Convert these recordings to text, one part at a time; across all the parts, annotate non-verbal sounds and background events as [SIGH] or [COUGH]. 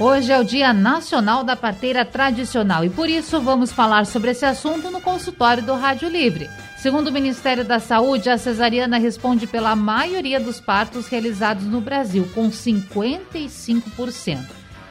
Hoje é o Dia Nacional da Parteira Tradicional e por isso vamos falar sobre esse assunto no consultório do Rádio Livre. Segundo o Ministério da Saúde, a cesariana responde pela maioria dos partos realizados no Brasil, com 55%.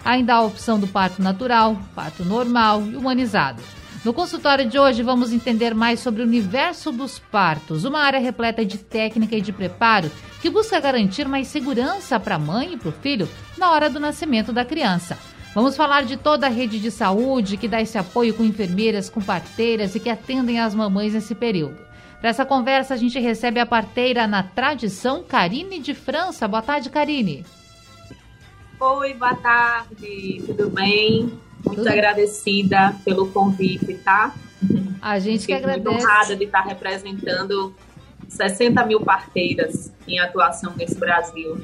Ainda há a opção do parto natural, parto normal e humanizado. No consultório de hoje, vamos entender mais sobre o universo dos partos, uma área repleta de técnica e de preparo que busca garantir mais segurança para a mãe e para o filho na hora do nascimento da criança. Vamos falar de toda a rede de saúde que dá esse apoio com enfermeiras, com parteiras e que atendem as mamães nesse período. Para essa conversa, a gente recebe a parteira na tradição, Karine de França. Boa tarde, Karine. Oi, boa tarde, tudo bem? Muito agradecida pelo convite, tá? A gente Fico que agradece. Muito honrada de estar representando 60 mil parteiras em atuação nesse Brasil.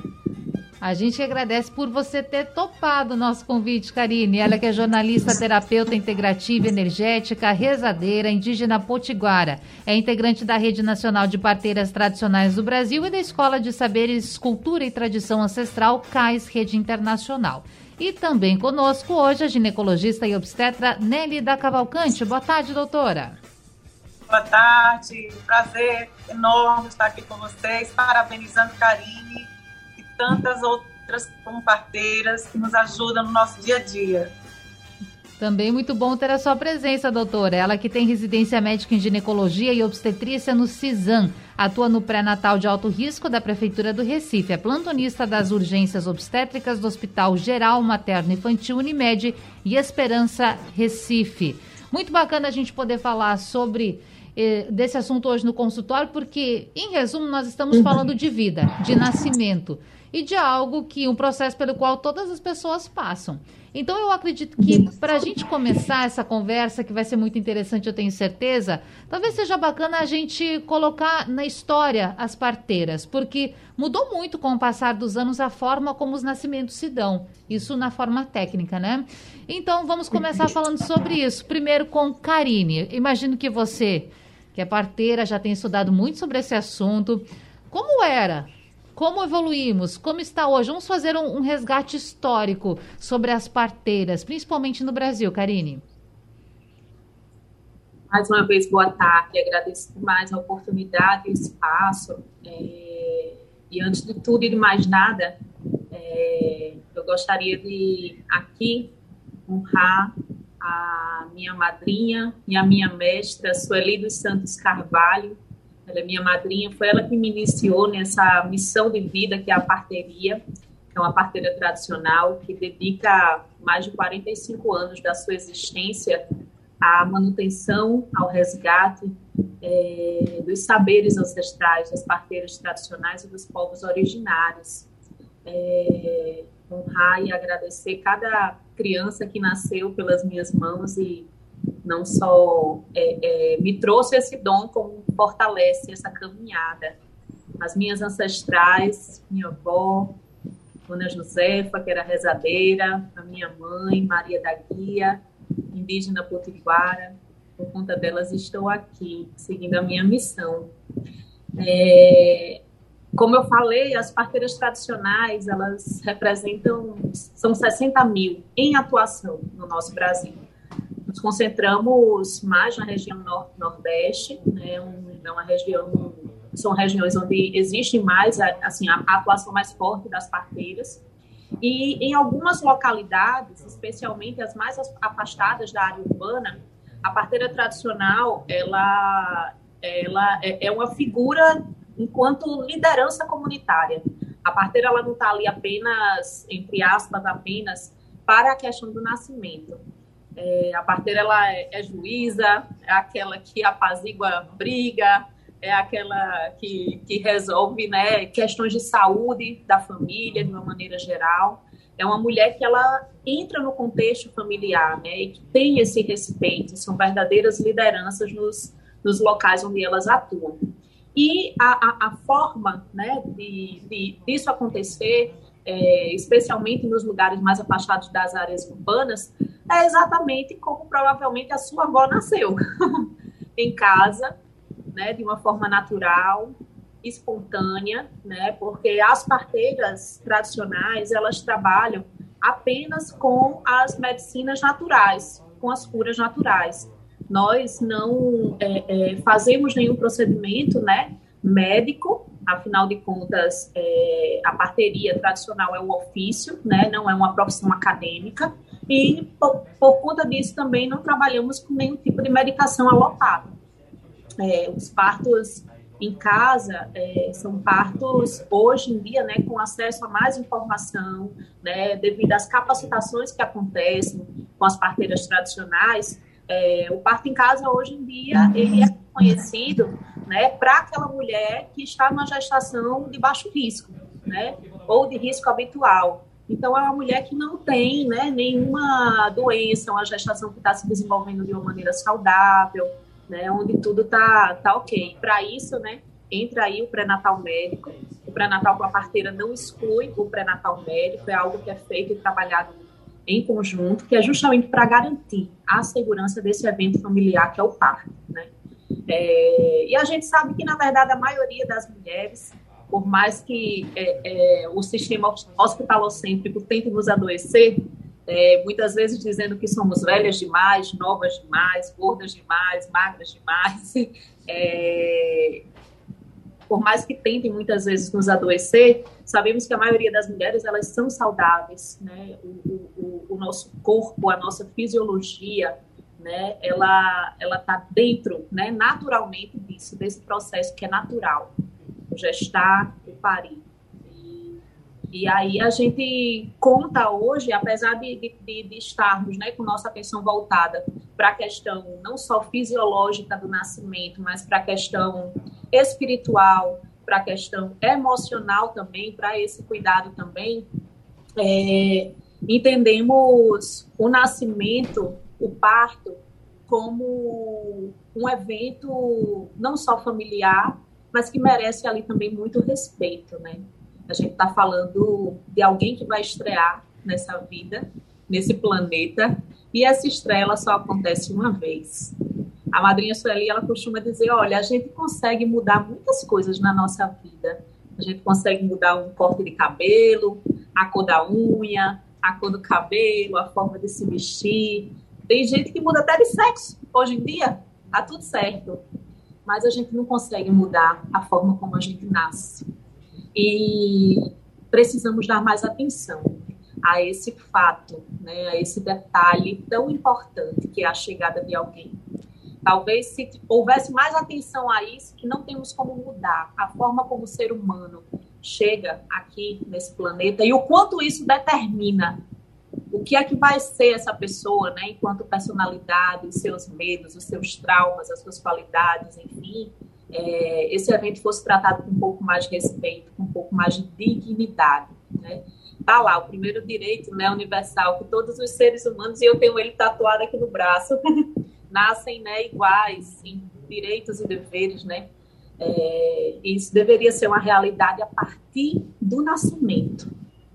A gente agradece por você ter topado o nosso convite, Karine. Ela que é jornalista, terapeuta integrativa, energética, rezadeira, indígena potiguara. É integrante da Rede Nacional de Parteiras Tradicionais do Brasil e da Escola de Saberes, Cultura e Tradição Ancestral, CAIS Rede Internacional. E também conosco hoje a ginecologista e obstetra Nelly da Cavalcante. Boa tarde, doutora. Boa tarde, prazer enorme estar aqui com vocês, parabenizando Karine e tantas outras comparteiras que nos ajudam no nosso dia a dia. Também muito bom ter a sua presença, doutora. Ela que tem residência médica em ginecologia e obstetrícia no CISAM. Atua no pré-natal de alto risco da Prefeitura do Recife. É plantonista das urgências obstétricas do Hospital Geral Materno Infantil Unimed e Esperança Recife. Muito bacana a gente poder falar sobre eh, desse assunto hoje no consultório, porque, em resumo, nós estamos uhum. falando de vida, de nascimento e de algo que um processo pelo qual todas as pessoas passam. Então, eu acredito que para a gente começar essa conversa, que vai ser muito interessante, eu tenho certeza, talvez seja bacana a gente colocar na história as parteiras, porque mudou muito com o passar dos anos a forma como os nascimentos se dão. Isso na forma técnica, né? Então, vamos começar falando sobre isso. Primeiro com Karine. Imagino que você que é parteira, já tem estudado muito sobre esse assunto. Como era? Como evoluímos? Como está hoje? Vamos fazer um, um resgate histórico sobre as parteiras, principalmente no Brasil, Karine. Mais uma vez, boa tarde. Agradeço mais a oportunidade o espaço. É, e antes de tudo e de mais nada, é, eu gostaria de aqui honrar a minha madrinha e a minha mestra, Sueli dos Santos Carvalho. Ela é minha madrinha, foi ela que me iniciou nessa missão de vida que é a parteria, que é uma parteira tradicional que dedica mais de 45 anos da sua existência à manutenção, ao resgate é, dos saberes ancestrais, das parteiras tradicionais e dos povos originários. É, honrar e agradecer cada criança que nasceu pelas minhas mãos e não só é, é, me trouxe esse dom, como fortalece essa caminhada. As minhas ancestrais, minha avó, Dona Josefa, que era rezadeira, a minha mãe, Maria da Guia, indígena potiguara, por conta delas estou aqui, seguindo a minha missão. É, como eu falei, as parteiras tradicionais, elas representam, são 60 mil em atuação no nosso Brasil. Concentramos mais na região norte-nordeste, né, é uma região, são regiões onde existe mais, assim, a atuação mais forte das parteiras. E em algumas localidades, especialmente as mais afastadas da área urbana, a parteira tradicional, ela, ela é, é uma figura enquanto liderança comunitária. A parteira ela não está ali apenas, entre aspas, apenas para a questão do nascimento. É, a parteira ela é, é, juíza, é aquela que apazigua briga, é aquela que, que resolve né, questões de saúde da família de uma maneira geral. É uma mulher que ela entra no contexto familiar né, e que tem esse respeito, são verdadeiras lideranças nos, nos locais onde elas atuam. E a, a, a forma né, de, de, disso acontecer, é, especialmente nos lugares mais afastados das áreas urbanas, é exatamente como provavelmente a sua avó nasceu, [LAUGHS] em casa, né, de uma forma natural, espontânea, né, porque as parteiras tradicionais, elas trabalham apenas com as medicinas naturais, com as curas naturais. Nós não é, é, fazemos nenhum procedimento, né, médico, afinal de contas, é, a parteria tradicional é um ofício, né, não é uma profissão acadêmica, e por, por conta disso também não trabalhamos com nenhum tipo de medicação alopada. É, os partos em casa é, são partos hoje em dia, né, com acesso a mais informação, né, devido às capacitações que acontecem com as parteiras tradicionais. É, o parto em casa hoje em dia ele é conhecido, né, para aquela mulher que está numa gestação de baixo risco, né, ou de risco habitual. Então, é uma mulher que não tem né, nenhuma doença, uma gestação que está se desenvolvendo de uma maneira saudável, né, onde tudo está tá ok. Para isso, né, entra aí o pré-natal médico. O pré-natal com a parteira não exclui o pré-natal médico, é algo que é feito e trabalhado em conjunto, que é justamente para garantir a segurança desse evento familiar que é o parto. Né? É, e a gente sabe que, na verdade, a maioria das mulheres por mais que é, é, o sistema hospitalocêntrico tente nos adoecer, é, muitas vezes dizendo que somos velhas demais, novas demais, gordas demais, magras demais, [LAUGHS] é, por mais que tentem muitas vezes nos adoecer, sabemos que a maioria das mulheres elas são saudáveis, né? O, o, o nosso corpo, a nossa fisiologia, né? Ela ela está dentro, né? Naturalmente disso, desse processo que é natural o gestar, o parir. E, e aí a gente conta hoje, apesar de, de, de estarmos né, com nossa atenção voltada para a questão não só fisiológica do nascimento, mas para a questão espiritual, para a questão emocional também, para esse cuidado também, é, entendemos o nascimento, o parto, como um evento não só familiar, mas que merece ali também muito respeito, né? A gente está falando de alguém que vai estrear nessa vida, nesse planeta, e essa estreia só acontece uma vez. A madrinha Sueli, ela costuma dizer, olha, a gente consegue mudar muitas coisas na nossa vida. A gente consegue mudar um corte de cabelo, a cor da unha, a cor do cabelo, a forma de se vestir. Tem gente que muda até de sexo hoje em dia, tá tudo certo mas a gente não consegue mudar a forma como a gente nasce. E precisamos dar mais atenção a esse fato, né, a esse detalhe tão importante que é a chegada de alguém. Talvez se houvesse mais atenção a isso, que não temos como mudar a forma como o ser humano chega aqui nesse planeta e o quanto isso determina o que é que vai ser essa pessoa, né, enquanto personalidade, os seus medos, os seus traumas, as suas qualidades, enfim, é, esse evento fosse tratado com um pouco mais de respeito, com um pouco mais de dignidade, né? Tá lá, o primeiro direito, né, universal, que todos os seres humanos, e eu tenho ele tatuado aqui no braço, [LAUGHS] nascem, né, iguais em direitos e deveres, né? É, isso deveria ser uma realidade a partir do nascimento,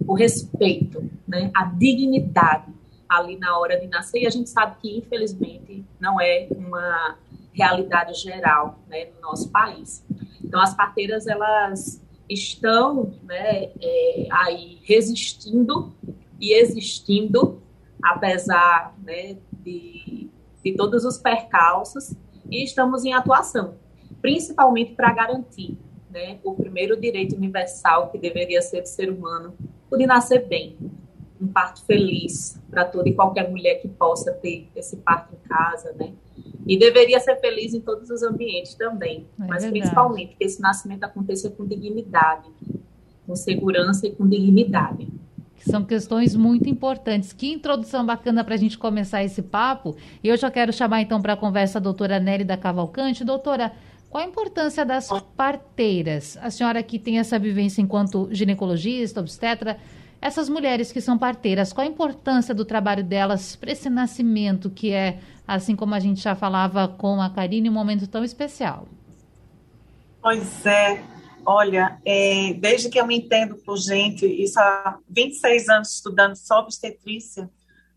o respeito, né, a dignidade ali na hora de nascer. E a gente sabe que, infelizmente, não é uma realidade geral né, no nosso país. Então, as parteiras, elas estão né, é, aí resistindo e existindo, apesar né, de, de todos os percalços, e estamos em atuação, principalmente para garantir né, o primeiro direito universal que deveria ser do ser humano, de nascer bem, um parto feliz para toda e qualquer mulher que possa ter esse parto em casa, né? E deveria ser feliz em todos os ambientes também, é mas verdade. principalmente que esse nascimento aconteça com dignidade, com segurança e com dignidade. São questões muito importantes. Que introdução bacana para a gente começar esse papo. E eu já quero chamar então para a conversa a doutora Nélida Cavalcante. Doutora, qual a importância das parteiras? A senhora que tem essa vivência enquanto ginecologista, obstetra, essas mulheres que são parteiras, qual a importância do trabalho delas para esse nascimento que é, assim como a gente já falava com a Karine, um momento tão especial? Pois é. Olha, é, desde que eu me entendo por gente, isso há 26 anos estudando só obstetrícia,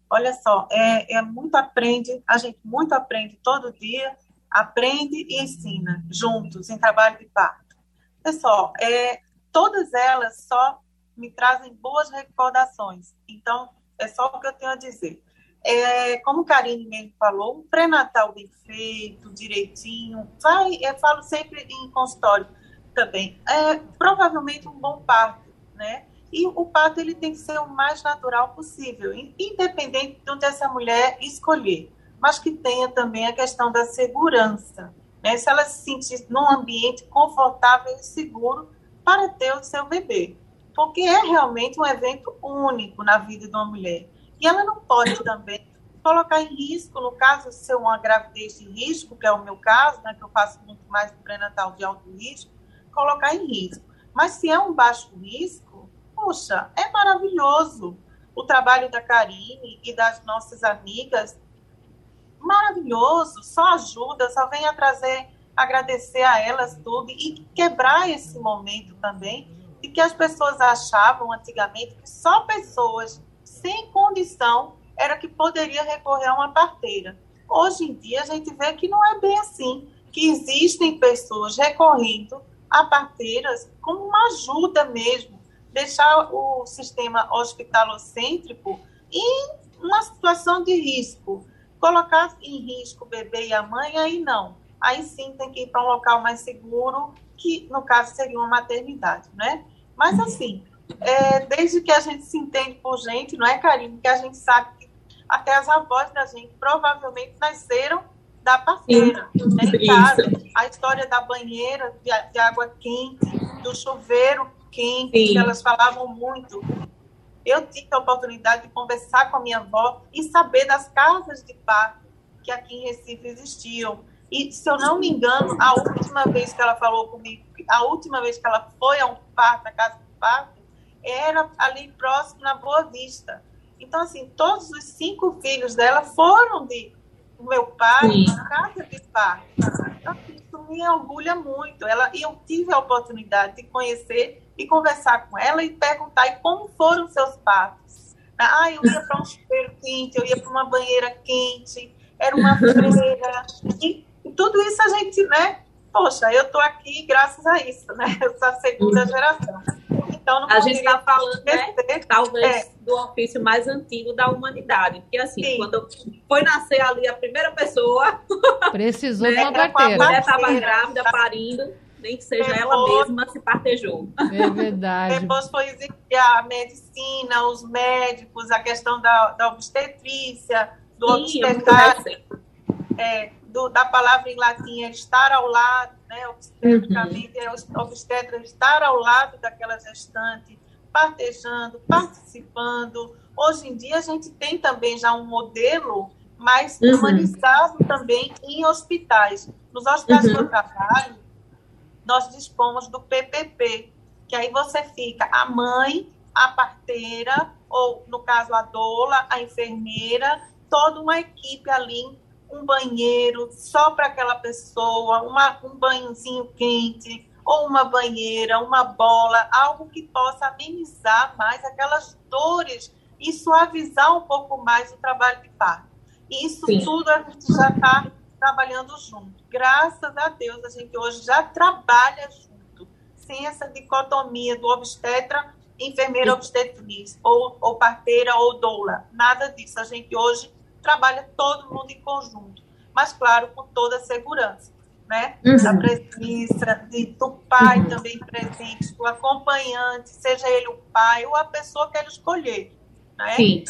olha só, é, é muito aprende, a gente muito aprende todo dia, aprende e ensina juntos em trabalho de parto. Pessoal, é, todas elas só me trazem boas recordações. Então, é só o que eu tenho a dizer. É, como Karine mesmo falou, um pré-natal bem feito, direitinho, vai, eu falo sempre em consultório também, é provavelmente um bom parto, né? E o parto ele tem que ser o mais natural possível, independente de onde essa mulher escolher, mas que tenha também a questão da segurança, né? Se ela se sentir num ambiente confortável e seguro para ter o seu bebê, porque é realmente um evento único na vida de uma mulher. E ela não pode também colocar em risco, no caso de ser uma gravidez de risco, que é o meu caso, né, que eu faço muito mais pré-natal de alto risco, colocar em risco. Mas se é um baixo risco, poxa, é maravilhoso. O trabalho da Karine e das nossas amigas, maravilhoso, só ajuda, só vem a trazer, agradecer a elas tudo e quebrar esse momento também de que as pessoas achavam antigamente que só pessoas sem condição era que poderia recorrer a uma parteira. Hoje em dia a gente vê que não é bem assim, que existem pessoas recorrendo a parteiras como uma ajuda mesmo, deixar o sistema hospitalocêntrico em uma situação de risco. Colocar em risco o bebê e a mãe, aí não. Aí sim tem que ir para um local mais seguro, que no caso seria uma maternidade, né? Mas assim, é, desde que a gente se entende por gente, não é, Karine? Que a gente sabe que até as avós da gente provavelmente nasceram da parceira, né, em casa. A história da banheira de, de, água quente, do chuveiro quente, Sim. que elas falavam muito. Eu tive a oportunidade de conversar com a minha avó e saber das casas de parto que aqui em Recife existiam. E, se eu não me engano, a última vez que ela falou comigo, a última vez que ela foi a um parto, na casa de parto, era ali próximo na Boa Vista. Então, assim, todos os cinco filhos dela foram de meu pai Sim. na casa de parto. Então, assim, me orgulha muito. Ela, e eu tive a oportunidade de conhecer e conversar com ela e perguntar e como foram seus partos. Ah, eu ia para um chuveiro quente, eu ia para uma banheira quente, era uma [LAUGHS] freira. E, e tudo isso a gente, né? Poxa, eu estou aqui graças a isso, né? [LAUGHS] Essa segunda geração. Então, a gente está falando, né, talvez, é. do ofício mais antigo da humanidade. Porque, assim, Sim. quando foi nascer ali a primeira pessoa... [LAUGHS] Precisou né, de uma parteira. A mulher estava grávida, parindo, nem que seja Depois, ela mesma se partejou. É verdade. Depois foi a medicina, os médicos, a questão da, da obstetrícia, do Sim, obstetrário. É, do, da palavra em latim é estar ao lado, né, obstetricamente, uhum. obstetra estar ao lado daquela gestante, partejando, participando. Hoje em dia, a gente tem também já um modelo mais uhum. humanizado também em hospitais. Nos hospitais uhum. que eu trabalho, nós dispomos do PPP, que aí você fica a mãe, a parteira, ou no caso a doula, a enfermeira, toda uma equipe ali um banheiro só para aquela pessoa, uma, um banhozinho quente, ou uma banheira, uma bola, algo que possa amenizar mais aquelas dores e suavizar um pouco mais o trabalho de parto. Isso Sim. tudo a gente já está trabalhando junto. Graças a Deus, a gente hoje já trabalha junto, sem essa dicotomia do obstetra, enfermeira obstetriz, ou, ou parteira ou doula. Nada disso. A gente hoje trabalha todo mundo em conjunto, mas claro, com toda a segurança, né? Uhum. Da presença de, do pai uhum. também presente, do acompanhante, seja ele o pai ou a pessoa que ele escolher, né? Sim.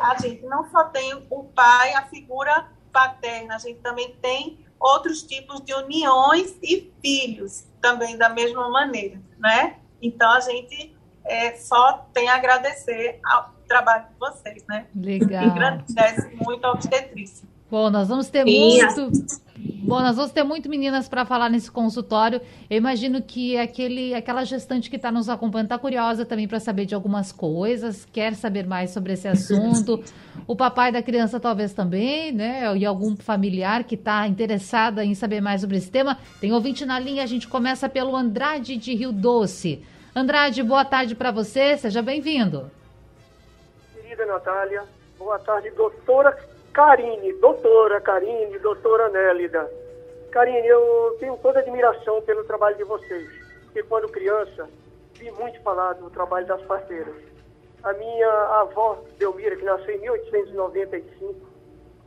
A gente não só tem o pai, a figura paterna, a gente também tem outros tipos de uniões e filhos também da mesma maneira, né? Então a gente é, só tem a agradecer ao, trabalho de vocês, né? Legal. Engrandece muito a obstetrícia. Bom, nós vamos ter muito. Bom, nós vamos ter muito meninas para falar nesse consultório. Eu imagino que aquele, aquela gestante que está nos acompanhando está curiosa também para saber de algumas coisas, quer saber mais sobre esse assunto. O papai da criança talvez também, né? E algum familiar que está interessada em saber mais sobre esse tema. Tem ouvinte na linha, a gente começa pelo Andrade de Rio Doce. Andrade, boa tarde para você, seja bem-vindo. Querida Natália, boa tarde, doutora Karine, doutora Karine, doutora Nélida. Karine, eu tenho toda admiração pelo trabalho de vocês, porque quando criança, vi muito falar do trabalho das parteiras. A minha avó, Delmira, que nasceu em 1895,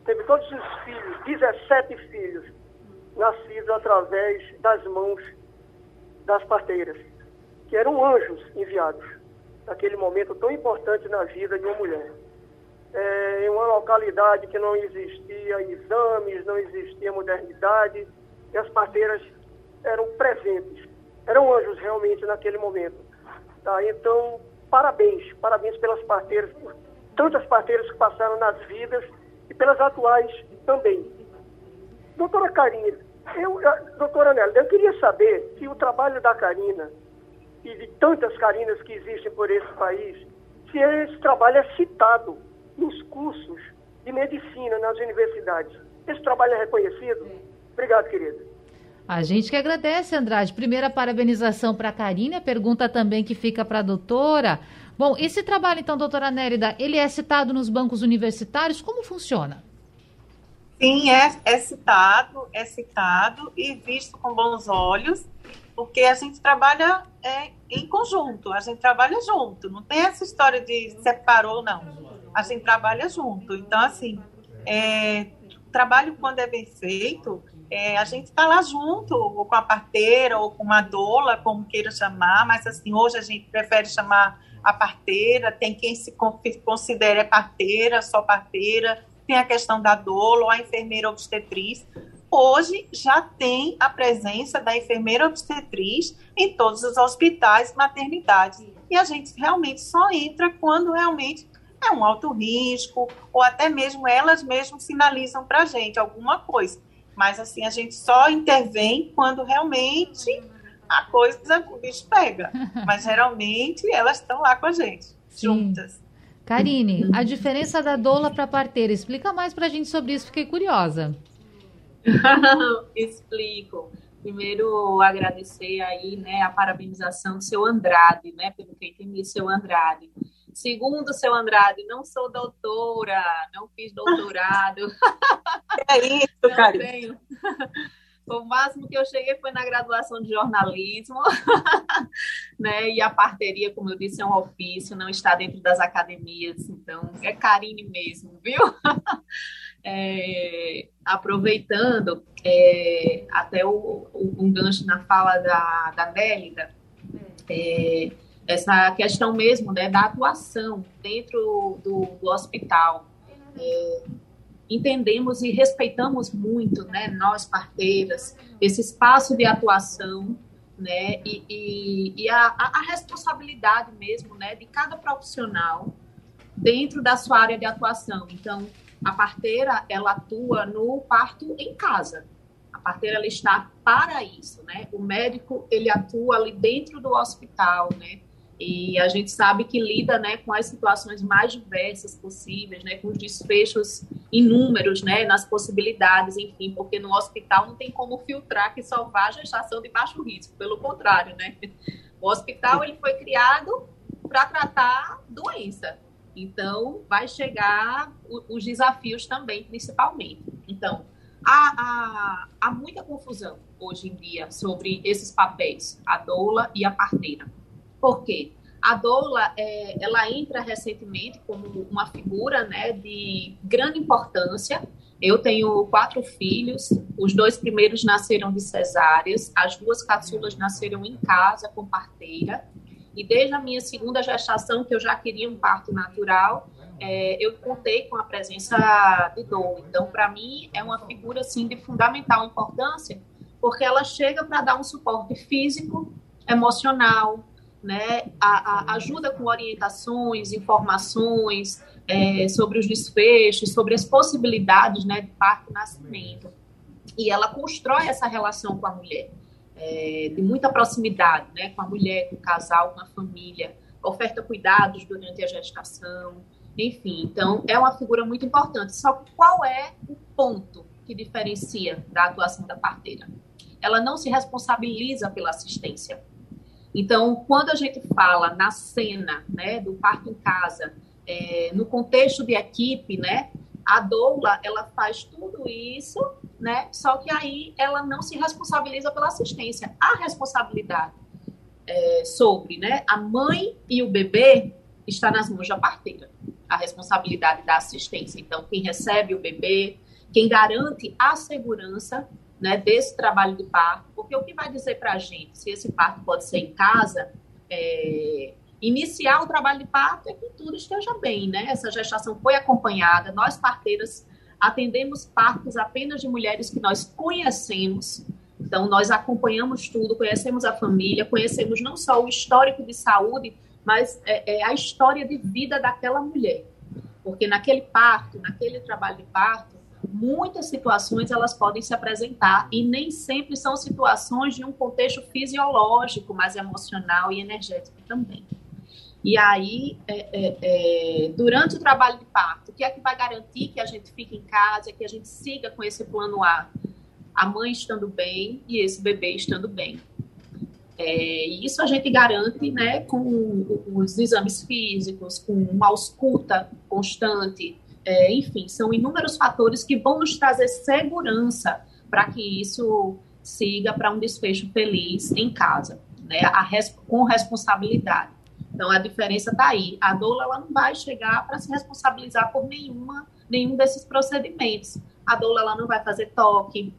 teve todos os filhos, 17 filhos, nascidos através das mãos das parteiras que eram anjos enviados naquele momento tão importante na vida de uma mulher. É, em uma localidade que não existia exames, não existia modernidade, e as parteiras eram presentes, eram anjos realmente naquele momento. Tá? Então, parabéns, parabéns pelas parteiras, por tantas parteiras que passaram nas vidas e pelas atuais também. Doutora Karina, eu, doutora Nélia, eu queria saber se o trabalho da Karina e de tantas Carinas que existem por esse país, se esse trabalho é citado nos cursos de medicina nas universidades. Esse trabalho é reconhecido? Obrigado, querida. A gente que agradece, Andrade. Primeira parabenização para a Karina, pergunta também que fica para a doutora. Bom, esse trabalho, então, doutora Nérida, ele é citado nos bancos universitários? Como funciona? Sim, é, é citado, é citado e visto com bons olhos porque a gente trabalha é, em conjunto, a gente trabalha junto, não tem essa história de separou, não. A gente trabalha junto. Então, assim, é, trabalho quando é bem feito, é, a gente está lá junto, ou com a parteira, ou com uma doula, como queira chamar, mas assim, hoje a gente prefere chamar a parteira, tem quem se considere parteira, só parteira, tem a questão da doula ou a enfermeira obstetriz, Hoje já tem a presença da enfermeira obstetriz em todos os hospitais, maternidades. E a gente realmente só entra quando realmente é um alto risco, ou até mesmo elas mesmas sinalizam para a gente alguma coisa. Mas assim, a gente só intervém quando realmente a coisa, o bicho pega. [LAUGHS] Mas geralmente elas estão lá com a gente, Sim. juntas. Karine, a diferença da doula para parteira, explica mais para a gente sobre isso, fiquei curiosa. [LAUGHS] Explico. Primeiro, agradecer aí, né, a parabenização do seu Andrade, né, pelo que entendi, seu Andrade. Segundo, seu Andrade, não sou doutora, não fiz doutorado. [LAUGHS] É isso, cara. O máximo que eu cheguei foi na graduação de jornalismo, [LAUGHS] né? E a parteria, como eu disse, é um ofício, não está dentro das academias, então é Karine mesmo, viu? É, aproveitando é, até o, o, um gancho na fala da, da Nélida, é, essa questão mesmo né, da atuação dentro do, do hospital. É, entendemos e respeitamos muito, né, nós parteiras, esse espaço de atuação, né, e, e, e a, a, responsabilidade mesmo, né, de cada profissional dentro da sua área de atuação. Então, a parteira, ela atua no parto em casa. A parteira, ela está para isso, né? O médico, ele atua ali dentro do hospital, né? E a gente sabe que lida, né, com as situações mais diversas possíveis, né, com os desfechos inúmeros, né, nas possibilidades, enfim, porque no hospital não tem como filtrar que vá a gestação de baixo risco, pelo contrário, né? O hospital ele foi criado para tratar doença, então, vai chegar os desafios também, principalmente. Então, há, há, há, muita confusão hoje em dia sobre esses papéis, a doula e a parteira. Por quê? A doula, é, ela entra recentemente como uma figura né, de grande importância. Eu tenho quatro filhos, os dois primeiros nasceram de cesáreas, as duas caçulas nasceram em casa com parteira. E desde a minha segunda gestação, que eu já queria um parto natural, é, eu contei com a presença de Dom. Então, para mim, é uma figura assim, de fundamental importância, porque ela chega para dar um suporte físico, emocional, né, a, a ajuda com orientações, informações é, sobre os desfechos, sobre as possibilidades né, de parto e nascimento. E ela constrói essa relação com a mulher, é, de muita proximidade né, com a mulher, com o casal, com a família, oferta cuidados durante a gestação, enfim. Então, é uma figura muito importante. Só qual é o ponto que diferencia da atuação da parteira? Ela não se responsabiliza pela assistência então, quando a gente fala na cena né, do parto em casa, é, no contexto de equipe, né, a doula ela faz tudo isso, né, só que aí ela não se responsabiliza pela assistência. A responsabilidade é, sobre né, a mãe e o bebê está nas mãos da parteira. A responsabilidade da assistência. Então, quem recebe o bebê, quem garante a segurança né, desse trabalho de parto, porque o que vai dizer para a gente se esse parto pode ser em casa, é, iniciar o trabalho de parto é que tudo esteja bem, né? Essa gestação foi acompanhada, nós parteiras atendemos partos apenas de mulheres que nós conhecemos, então nós acompanhamos tudo, conhecemos a família, conhecemos não só o histórico de saúde, mas é, é a história de vida daquela mulher, porque naquele parto, naquele trabalho de parto muitas situações elas podem se apresentar e nem sempre são situações de um contexto fisiológico, mas emocional e energético também. E aí, é, é, é, durante o trabalho de parto, o que é que vai garantir que a gente fique em casa, que a gente siga com esse plano A? A mãe estando bem e esse bebê estando bem. É, e isso a gente garante né, com os exames físicos, com uma ausculta constante, é, enfim, são inúmeros fatores que vão nos trazer segurança para que isso siga para um desfecho feliz em casa, né? Res, com responsabilidade. Então a diferença está aí. A doula ela não vai chegar para se responsabilizar por nenhuma, nenhum desses procedimentos. A doula ela não vai fazer toque,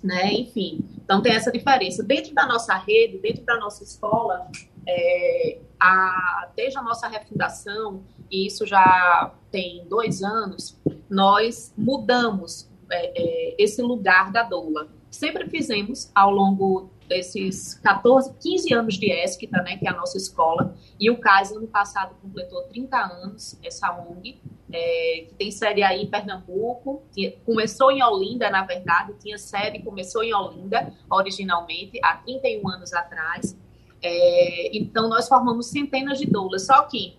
né? Enfim, então tem essa diferença. Dentro da nossa rede, dentro da nossa escola, é, a, desde a nossa refundação, e isso já tem dois anos, nós mudamos é, é, esse lugar da doula. Sempre fizemos ao longo desses 14, 15 anos de ESCTA, né, que é a nossa escola, e o CAS ano passado completou 30 anos, essa ONG, é, que tem sede aí em Pernambuco, começou em Olinda, na verdade, tinha sede, começou em Olinda, originalmente, há 31 anos atrás, é, então nós formamos centenas de doulas, só que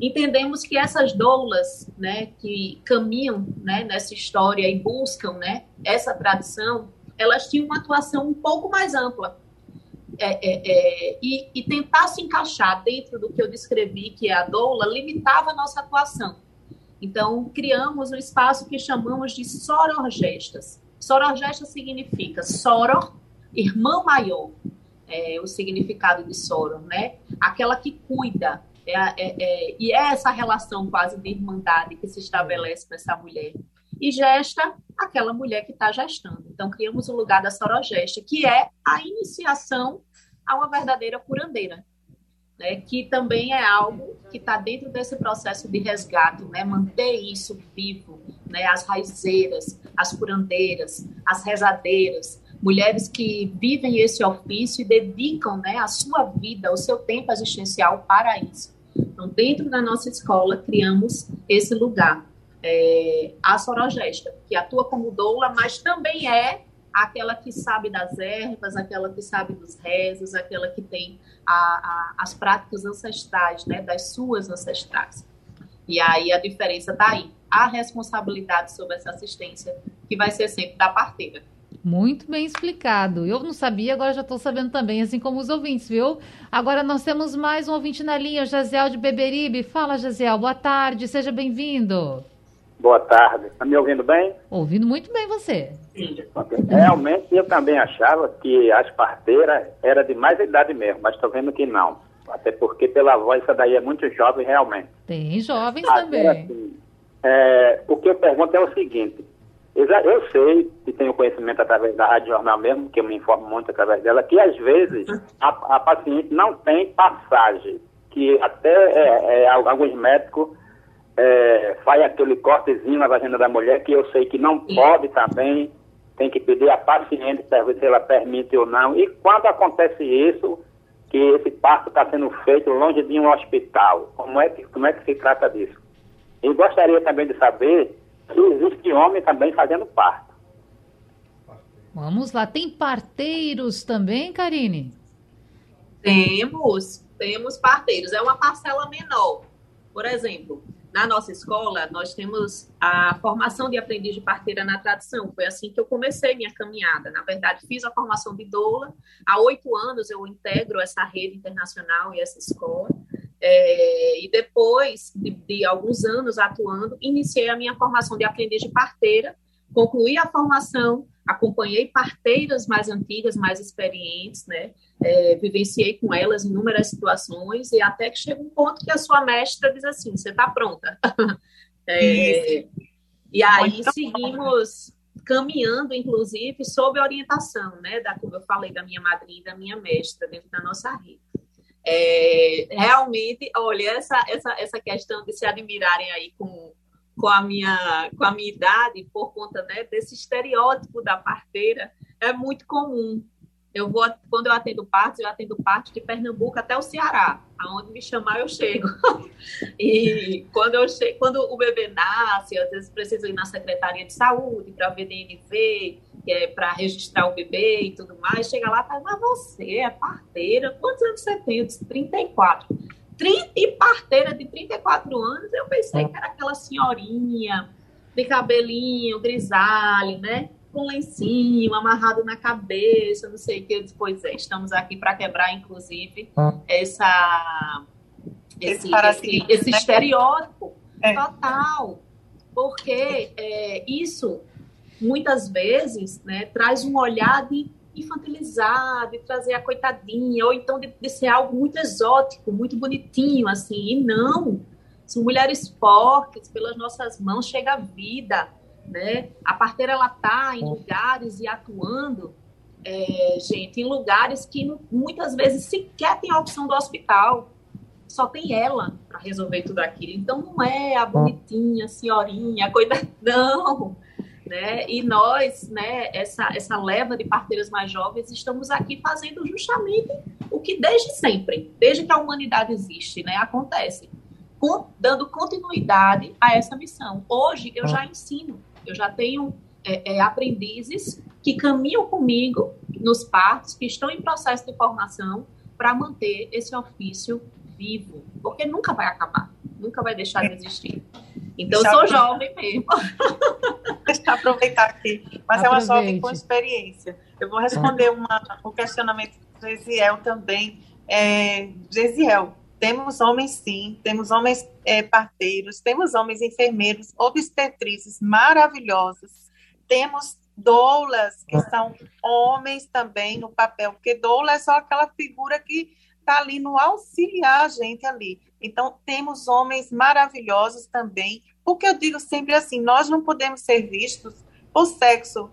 entendemos que essas doulas, né, que caminham, né, nessa história e buscam, né, essa tradição, elas tinham uma atuação um pouco mais ampla. É, é, é, e, e, tentar se encaixar dentro do que eu descrevi, que é a doula, limitava a nossa atuação. Então, criamos um espaço que chamamos de sororgestas. Sororgesta significa soror, irmã maior, é, o significado de soror, né? Aquela que cuida, é, é, e é essa relação quase de irmandade que se estabelece com essa mulher. E gesta aquela mulher que está gestando. Então, criamos o lugar da sorogesta, que é a iniciação a uma verdadeira curandeira, né? que também é algo que está dentro desse processo de resgate, né? manter isso vivo, né? as raizeiras, as curandeiras, as rezadeiras, mulheres que vivem esse ofício e dedicam né, a sua vida, o seu tempo existencial para isso. Então, dentro da nossa escola, criamos esse lugar, é, a sorogesta, que atua como doula, mas também é aquela que sabe das ervas, aquela que sabe dos rezos, aquela que tem a, a, as práticas ancestrais, né, das suas ancestrais. E aí a diferença está aí. A responsabilidade sobre essa assistência, que vai ser sempre da parteira. Muito bem explicado. Eu não sabia, agora já estou sabendo também, assim como os ouvintes, viu? Agora nós temos mais um ouvinte na linha, o Jaziel de Beberibe. Fala, Jaziel, boa tarde, seja bem-vindo. Boa tarde. Está me ouvindo bem? Ouvindo muito bem você. Realmente eu também achava que as parteiras era de mais idade mesmo, mas estou vendo que não. Até porque pela voz essa daí é muito jovem realmente. Tem jovens Agora, também. Assim, é, o que eu pergunto é o seguinte, eu, já, eu sei que tenho conhecimento através da Rádio Jornal mesmo, que eu me informo muito através dela, que às vezes a, a paciente não tem passagem, que até é, é, alguns médicos é, fazem aquele cortezinho na vagina da mulher, que eu sei que não pode também, tem que pedir à paciente para ver se ela permite ou não. E quando acontece isso, que esse parto está sendo feito longe de um hospital. Como é que, como é que se trata disso? E gostaria também de saber se existe homem também fazendo parto. Vamos lá, tem parteiros também, Karine? Temos, temos parteiros. É uma parcela menor. Por exemplo, na nossa escola, nós temos a formação de aprendiz de parteira na tradição. Foi assim que eu comecei minha caminhada. Na verdade, fiz a formação de doula. Há oito anos eu integro essa rede internacional e essa escola. É, e depois de, de, alguns anos atuando, iniciei a minha formação de aprendiz de parteira, concluí a formação, acompanhei parteiras mais antigas, mais experientes, né? É, vivenciei com elas inúmeras situações e até que chega um ponto que a sua mestra diz assim, você está pronta. [LAUGHS] é, e aí Muito seguimos bom. caminhando, inclusive, sob orientação, né, da, como eu falei, da minha madrinha e da minha mestra dentro da nossa rede. É, realmente, olha, essa, essa, essa questão de se admirarem aí com, com, a minha, com a minha idade, por conta né, desse estereótipo da parteira, é muito comum. Eu vou, quando eu atendo partes, eu atendo partes de Pernambuco até o Ceará. Aonde me chamar, eu chego. [LAUGHS] e quando eu chego, quando o bebê nasce, às vezes preciso ir na Secretaria de Saúde para ver DNV, que é para registrar o bebê e tudo mais. Chega lá fala, mas você é parteira, quantos anos você tem? Eu disse, 34. 30, e parteira de 34 anos, eu pensei que era aquela senhorinha de cabelinho grisalho, né? com lencinho amarrado na cabeça, não sei o que. Pois é, estamos aqui para quebrar, inclusive, ah. essa, esse, esse, esse né? estereótipo é. total. Porque é, isso, muitas vezes, né, traz um olhar de infantilizar, de trazer a coitadinha, ou então de, de ser algo muito exótico, muito bonitinho, assim. E não, são mulheres fortes, pelas nossas mãos chega a vida né? A parteira ela está em lugares e atuando, é, gente, em lugares que muitas vezes sequer tem a opção do hospital. Só tem ela para resolver tudo aquilo. Então não é a bonitinha, a senhorinha, a coisa [LAUGHS] não. Né? E nós, né, essa, essa leva de parteiras mais jovens, estamos aqui fazendo justamente o que desde sempre, desde que a humanidade existe, né, acontece, com, dando continuidade a essa missão. Hoje eu já ensino eu já tenho é, é, aprendizes que caminham comigo nos partos, que estão em processo de formação para manter esse ofício vivo, porque nunca vai acabar, nunca vai deixar de existir. Então, eu sou jovem mesmo. [LAUGHS] Deixa eu aproveitar aqui, mas Aproveite. é uma jovem com experiência. Eu vou responder uma, um questionamento do Gesiel também. É, Gesiel, temos homens, sim, temos homens é, parteiros, temos homens enfermeiros, obstetrizes maravilhosos, temos doulas, que são homens também no papel, porque doula é só aquela figura que está ali no auxiliar a gente ali. Então, temos homens maravilhosos também, porque eu digo sempre assim, nós não podemos ser vistos por sexo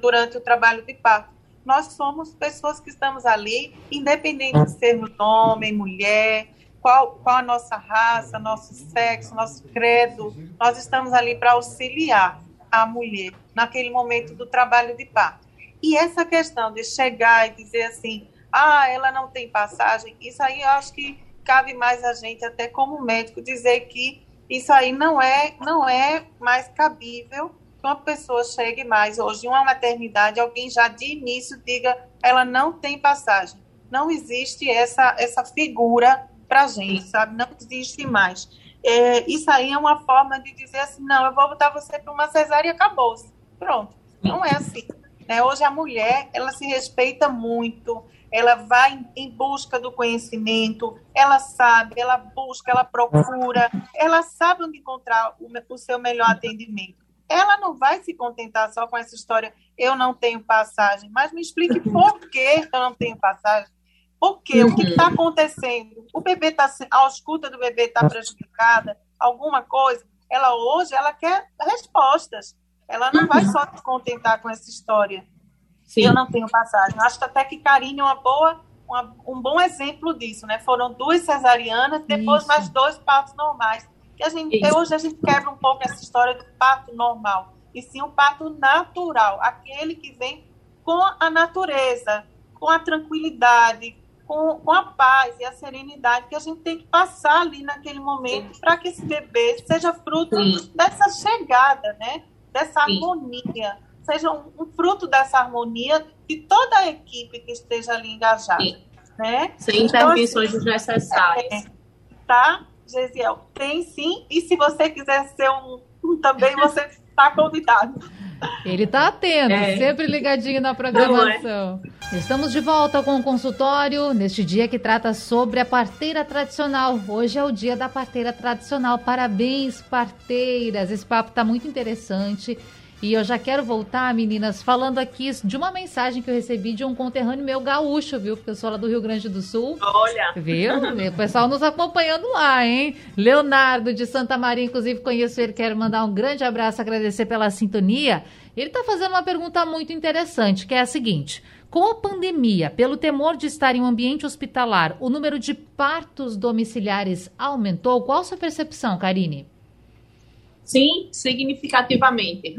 durante o trabalho de parto. Nós somos pessoas que estamos ali, independente de sermos homem, mulher, qual, qual a nossa raça, nosso sexo, nosso credo. Nós estamos ali para auxiliar a mulher naquele momento do trabalho de parto. E essa questão de chegar e dizer assim, ah, ela não tem passagem, isso aí eu acho que cabe mais a gente, até como médico, dizer que isso aí não é, não é mais cabível que uma pessoa chegue mais hoje uma maternidade, alguém já de início diga ela não tem passagem. Não existe essa, essa figura para gente, sabe? Não existe mais. É, isso aí é uma forma de dizer assim, não, eu vou botar você para uma cesárea e acabou-se. Pronto. Não é assim. Né? Hoje a mulher, ela se respeita muito, ela vai em, busca do conhecimento, ela sabe, ela busca, ela procura, ela sabe onde encontrar o, o seu melhor atendimento. Ela não vai se contentar só com essa história, eu não tenho passagem, mas me explique [LAUGHS] por que eu não tenho passagem. Por quê? O que está uhum. acontecendo? O bebê está, a escuta do bebê está prejudicada, alguma coisa. Ela hoje, ela quer respostas. Ela não uhum. vai só se contentar com essa história. Sim. Eu não tenho passagem. Acho até que Karine é uma boa, uma, um bom exemplo disso, né? Foram duas cesarianas, depois Isso. mais dois partos normais. Que a gente, hoje a gente quebra um pouco essa história do parto normal, e sim o parto natural, aquele que vem com a natureza, com a tranquilidade, com, com a paz e a serenidade que a gente tem que passar ali naquele momento para que esse bebê seja fruto Sim. dessa chegada, né? Dessa Sim. harmonia, seja um, um, fruto dessa harmonia de toda a equipe que esteja ali engajada, Sim. né? Sem intervenções então, assim, desnecessárias. É, tá, Gesiel? Tem sim, e se você quiser ser um, um também, você está convidado. Ele está atento, é. sempre ligadinho na programação. É. Estamos de volta com o consultório neste dia que trata sobre a parteira tradicional. Hoje é o dia da parteira tradicional. Parabéns, parteiras. Esse papo está muito interessante. E eu já quero voltar, meninas, falando aqui de uma mensagem que eu recebi de um conterrâneo meu gaúcho, viu? Porque eu sou lá do Rio Grande do Sul. Olha! Viu? O pessoal nos acompanhando lá, hein? Leonardo de Santa Maria, inclusive conheço ele, quero mandar um grande abraço, agradecer pela sintonia. Ele está fazendo uma pergunta muito interessante, que é a seguinte: com a pandemia, pelo temor de estar em um ambiente hospitalar, o número de partos domiciliares aumentou? Qual a sua percepção, Karine? Sim, significativamente.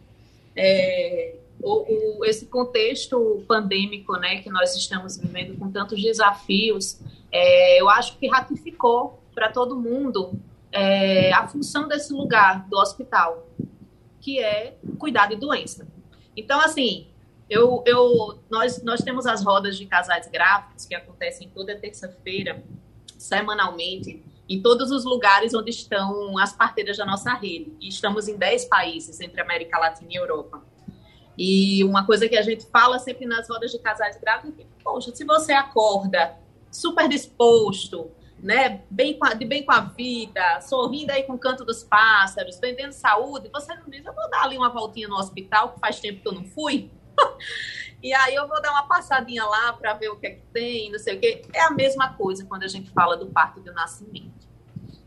[LAUGHS] é, o, o, esse contexto pandêmico né, que nós estamos vivendo com tantos desafios, é, eu acho que ratificou para todo mundo é, a função desse lugar, do hospital, que é cuidar de doença. Então, assim, eu, eu, nós, nós temos as rodas de casais gráficos que acontecem toda terça-feira, semanalmente, em todos os lugares onde estão as parteiras da nossa rede. E estamos em 10 países, entre América Latina e Europa. E uma coisa que a gente fala sempre nas rodas de casais grávidos é que, poxa, se você acorda super disposto, né, bem a, de bem com a vida, sorrindo aí com o canto dos pássaros, vendendo saúde, você não diz, eu vou dar ali uma voltinha no hospital, que faz tempo que eu não fui. [LAUGHS] E aí eu vou dar uma passadinha lá para ver o que é que tem, não sei o quê. É a mesma coisa quando a gente fala do parto do nascimento.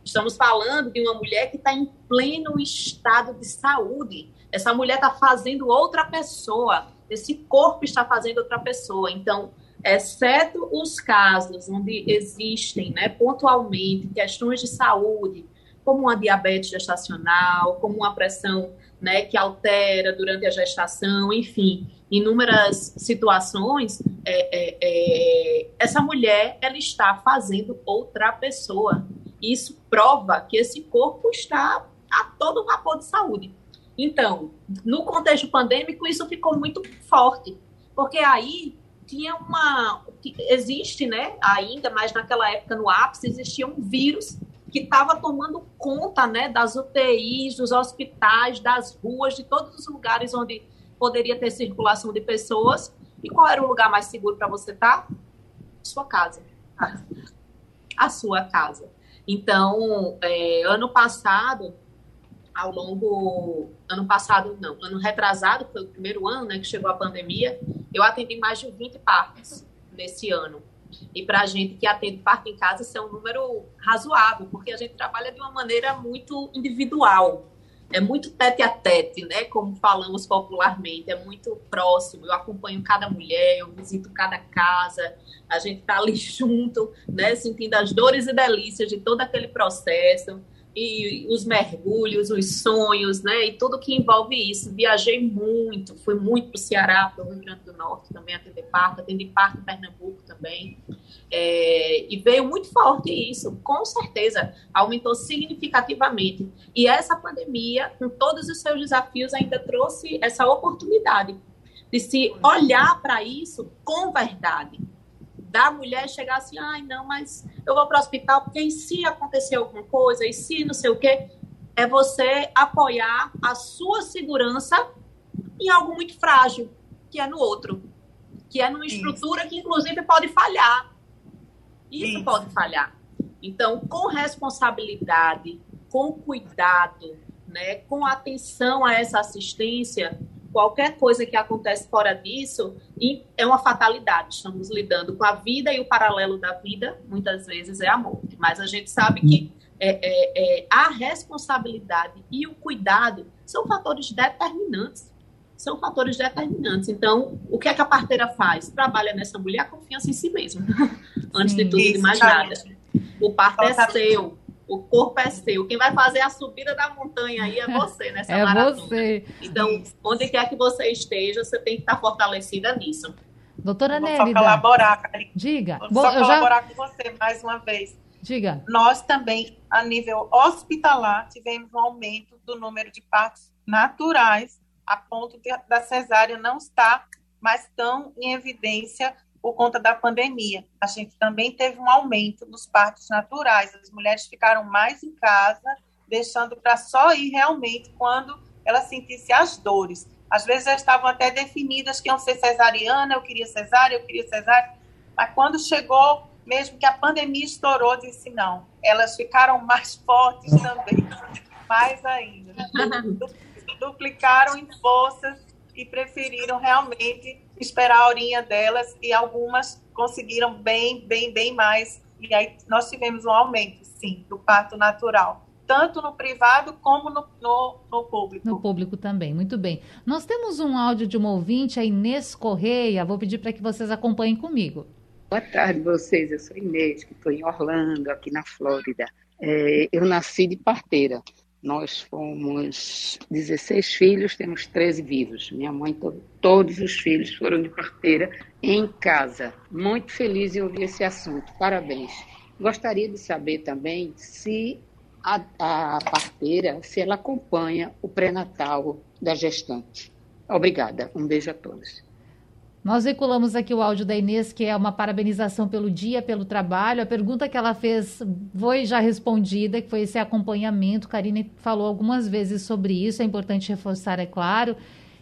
Estamos falando de uma mulher que está em pleno estado de saúde. Essa mulher está fazendo outra pessoa. Esse corpo está fazendo outra pessoa. Então, exceto os casos onde existem, né, pontualmente, questões de saúde, como uma diabetes gestacional, como uma pressão né, que altera durante a gestação, enfim, inúmeras situações, é, é, é, essa mulher ela está fazendo outra pessoa. Isso prova que esse corpo está a todo vapor de saúde. Então, no contexto pandêmico, isso ficou muito forte, porque aí tinha uma. Existe, né, ainda, mas naquela época, no ápice, existia um vírus que estava tomando conta né, das UTIs, dos hospitais, das ruas, de todos os lugares onde poderia ter circulação de pessoas. E qual era o lugar mais seguro para você estar? Tá? Sua casa. A sua casa. Então, é, ano passado, ao longo. Ano passado, não, ano retrasado, foi o primeiro ano né, que chegou a pandemia, eu atendi mais de 20 partos nesse ano. E para a gente que atende parto em casa, isso é um número razoável, porque a gente trabalha de uma maneira muito individual. É muito tete a tete, né? Como falamos popularmente, é muito próximo. Eu acompanho cada mulher, eu visito cada casa, a gente está ali [LAUGHS] junto, né? Sentindo as dores e delícias de todo aquele processo e os mergulhos, os sonhos, né? E tudo que envolve isso. Viajei muito, fui muito para o Ceará, para o Rio Grande do Norte também atender parto, atendi parto em Pernambuco também. É, e veio muito forte isso, com certeza, aumentou significativamente. E essa pandemia, com todos os seus desafios, ainda trouxe essa oportunidade de se olhar para isso com verdade da mulher chegar assim, ai, não, mas eu vou para o hospital porque e se acontecer alguma coisa, e se não sei o quê, é você apoiar a sua segurança em algo muito frágil, que é no outro, que é numa estrutura Isso. que inclusive pode falhar. Isso, Isso pode falhar. Então, com responsabilidade, com cuidado, né, com atenção a essa assistência, qualquer coisa que acontece fora disso é uma fatalidade. Estamos lidando com a vida e o paralelo da vida, muitas vezes, é a morte. Mas a gente sabe que é, é, é, a responsabilidade e o cuidado são fatores determinantes. São fatores determinantes. Então, o que é que a parteira faz? Trabalha nessa mulher a confiança em si mesma, [LAUGHS] antes Sim, de tudo e mais nada. O parto é seu o corpo é seu. Quem vai fazer a subida da montanha aí é você nessa é maratona. Você. Então, onde quer que você esteja, você tem que estar fortalecida nisso. Doutora Nélida. só colaborar, Karine. Diga. Vou Bom, só eu já... colaborar com você mais uma vez. Diga. Nós também, a nível hospitalar, tivemos um aumento do número de partos naturais, a ponto de, da cesárea não estar mais tão em evidência por conta da pandemia. A gente também teve um aumento dos partos naturais. As mulheres ficaram mais em casa, deixando para só ir realmente quando ela sentisse as dores. Às vezes já estavam até definidas que iam ser cesariana, eu queria cesárea, eu queria cesárea. Mas quando chegou, mesmo que a pandemia estourou, disse não. Elas ficaram mais fortes também, mais ainda. [LAUGHS] Duplicaram em forças e preferiram realmente esperar a horinha delas e algumas conseguiram bem, bem, bem mais. E aí nós tivemos um aumento, sim, do parto natural tanto no privado como no, no, no, público. No público também, muito bem. Nós temos um áudio de uma ouvinte, a Inês Correia. Vou pedir para que vocês acompanhem comigo. Boa tarde, vocês. Eu sou Inês, que estou em Orlando, aqui na Flórida. É, eu nasci de parteira. Nós fomos 16 filhos, temos 13 vivos. Minha mãe, to todos os filhos foram de parteira em casa. Muito feliz em ouvir esse assunto. Parabéns. Gostaria de saber também se a, a parteira, se ela acompanha o pré-natal da gestante. Obrigada. Um beijo a todos. Nós veiculamos aqui o áudio da Inês, que é uma parabenização pelo dia, pelo trabalho. A pergunta que ela fez foi já respondida, que foi esse acompanhamento. Karine falou algumas vezes sobre isso, é importante reforçar, é claro.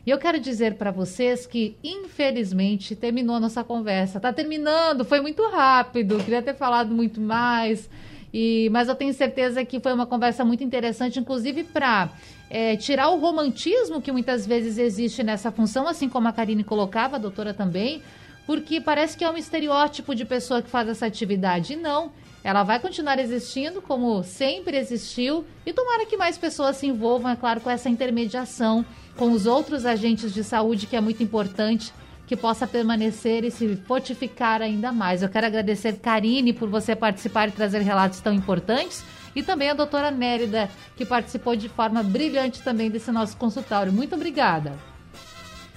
E eu quero dizer para vocês que, infelizmente, terminou a nossa conversa. Está terminando, foi muito rápido, queria ter falado muito mais. E, mas eu tenho certeza que foi uma conversa muito interessante, inclusive para é, tirar o romantismo que muitas vezes existe nessa função, assim como a Karine colocava, a doutora também, porque parece que é um estereótipo de pessoa que faz essa atividade. E não, ela vai continuar existindo como sempre existiu e tomara que mais pessoas se envolvam, é claro, com essa intermediação com os outros agentes de saúde, que é muito importante que possa permanecer e se fortificar ainda mais. Eu quero agradecer, Karine, por você participar e trazer relatos tão importantes. E também a doutora Nérida, que participou de forma brilhante também desse nosso consultório. Muito obrigada.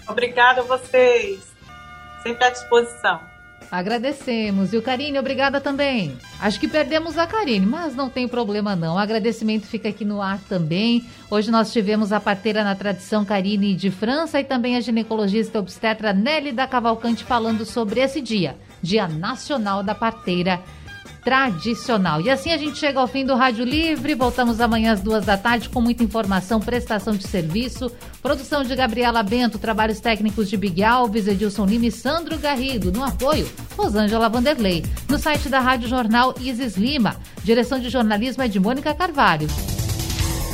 Obrigada a vocês. Sempre à disposição. Agradecemos. E o Karine, obrigada também. Acho que perdemos a Karine, mas não tem problema não. O agradecimento fica aqui no ar também. Hoje nós tivemos a parteira na tradição Karine de França e também a ginecologista obstetra Nelly da Cavalcante falando sobre esse dia, Dia Nacional da Parteira tradicional. E assim a gente chega ao fim do Rádio Livre. Voltamos amanhã às duas da tarde com muita informação, prestação de serviço, produção de Gabriela Bento, trabalhos técnicos de Big Alves, Edilson Lima e Sandro Garrido. No apoio, Rosângela Vanderlei. No site da Rádio Jornal, Isis Lima. Direção de jornalismo é de Mônica Carvalho.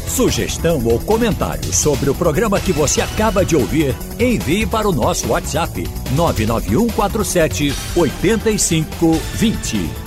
Sugestão ou comentário sobre o programa que você acaba de ouvir, envie para o nosso WhatsApp 99147 8520.